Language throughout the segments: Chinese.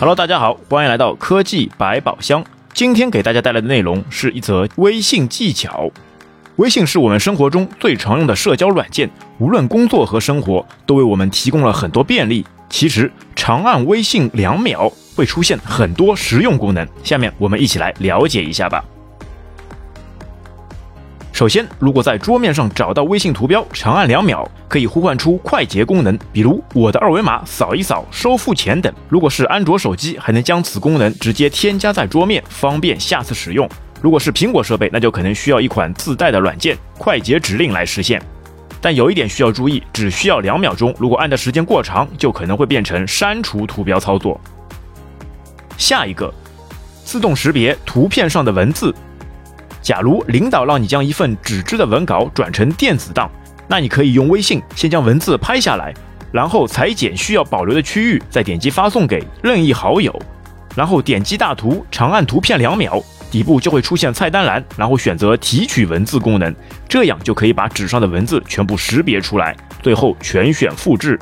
Hello，大家好，欢迎来到科技百宝箱。今天给大家带来的内容是一则微信技巧。微信是我们生活中最常用的社交软件，无论工作和生活，都为我们提供了很多便利。其实，长按微信两秒会出现很多实用功能。下面我们一起来了解一下吧。首先，如果在桌面上找到微信图标，长按两秒可以呼唤出快捷功能，比如我的二维码扫一扫、收付钱等。如果是安卓手机，还能将此功能直接添加在桌面，方便下次使用。如果是苹果设备，那就可能需要一款自带的软件——快捷指令来实现。但有一点需要注意，只需要两秒钟，如果按的时间过长，就可能会变成删除图标操作。下一个，自动识别图片上的文字。假如领导让你将一份纸质的文稿转成电子档，那你可以用微信先将文字拍下来，然后裁剪需要保留的区域，再点击发送给任意好友，然后点击大图，长按图片两秒。底部就会出现菜单栏，然后选择提取文字功能，这样就可以把纸上的文字全部识别出来。最后全选复制。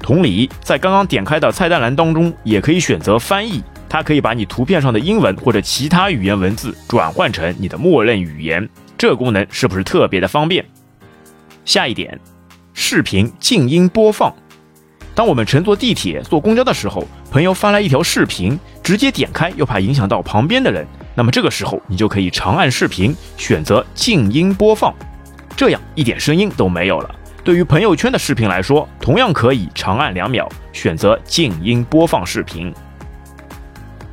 同理，在刚刚点开的菜单栏当中，也可以选择翻译，它可以把你图片上的英文或者其他语言文字转换成你的默认语言。这功能是不是特别的方便？下一点，视频静音播放。当我们乘坐地铁、坐公交的时候，朋友发来一条视频，直接点开又怕影响到旁边的人。那么这个时候，你就可以长按视频，选择静音播放，这样一点声音都没有了。对于朋友圈的视频来说，同样可以长按两秒，选择静音播放视频。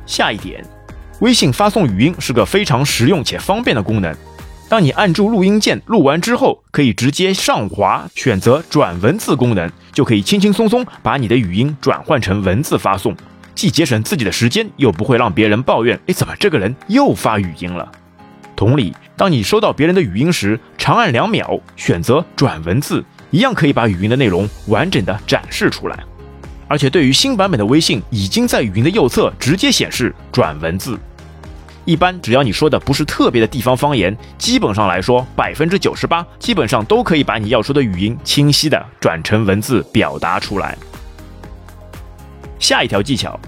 下一点，微信发送语音是个非常实用且方便的功能。当你按住录音键录完之后，可以直接上滑，选择转文字功能，就可以轻轻松松把你的语音转换成文字发送。既节省自己的时间，又不会让别人抱怨。哎，怎么这个人又发语音了？同理，当你收到别人的语音时，长按两秒，选择转文字，一样可以把语音的内容完整的展示出来。而且，对于新版本的微信，已经在语音的右侧直接显示转文字。一般只要你说的不是特别的地方方言，基本上来说，百分之九十八基本上都可以把你要说的语音清晰的转成文字表达出来。下一条技巧，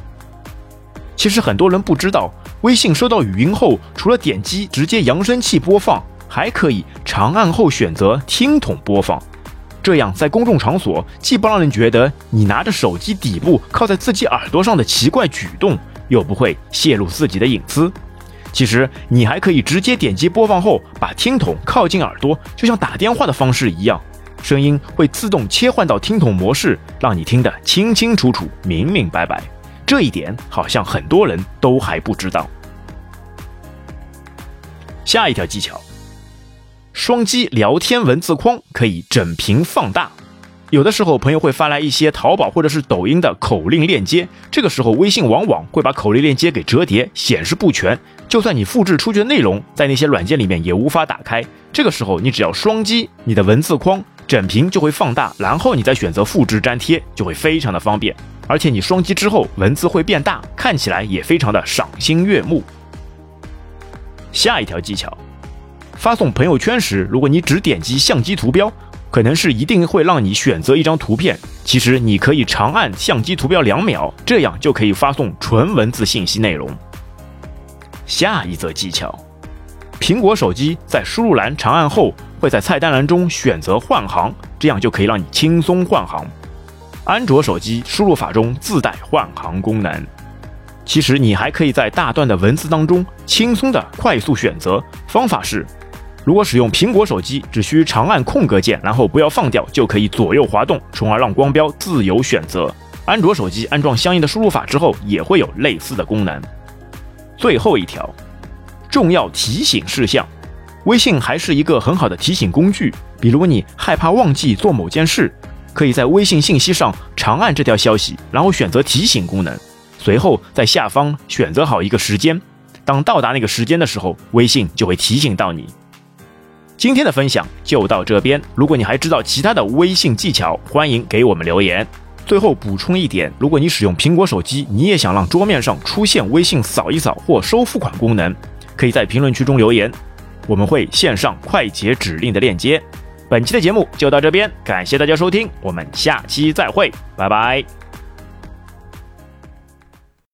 其实很多人不知道，微信收到语音后，除了点击直接扬声器播放，还可以长按后选择听筒播放。这样在公众场所，既不让人觉得你拿着手机底部靠在自己耳朵上的奇怪举动，又不会泄露自己的隐私。其实你还可以直接点击播放后，把听筒靠近耳朵，就像打电话的方式一样。声音会自动切换到听筒模式，让你听得清清楚楚、明明白白。这一点好像很多人都还不知道。下一条技巧：双击聊天文字框可以整屏放大。有的时候，朋友会发来一些淘宝或者是抖音的口令链接，这个时候微信往往会把口令链接给折叠，显示不全。就算你复制出去的内容在那些软件里面也无法打开。这个时候，你只要双击你的文字框。整屏就会放大，然后你再选择复制粘贴，就会非常的方便。而且你双击之后，文字会变大，看起来也非常的赏心悦目。下一条技巧，发送朋友圈时，如果你只点击相机图标，可能是一定会让你选择一张图片。其实你可以长按相机图标两秒，这样就可以发送纯文字信息内容。下一则技巧，苹果手机在输入栏长按后。会在菜单栏中选择换行，这样就可以让你轻松换行。安卓手机输入法中自带换行功能。其实你还可以在大段的文字当中轻松的快速选择。方法是，如果使用苹果手机，只需长按空格键，然后不要放掉，就可以左右滑动，从而让光标自由选择。安卓手机安装相应的输入法之后，也会有类似的功能。最后一条，重要提醒事项。微信还是一个很好的提醒工具，比如你害怕忘记做某件事，可以在微信信息上长按这条消息，然后选择提醒功能，随后在下方选择好一个时间，当到达那个时间的时候，微信就会提醒到你。今天的分享就到这边，如果你还知道其他的微信技巧，欢迎给我们留言。最后补充一点，如果你使用苹果手机，你也想让桌面上出现微信扫一扫或收付款功能，可以在评论区中留言。我们会线上快捷指令的链接。本期的节目就到这边，感谢大家收听，我们下期再会，拜拜。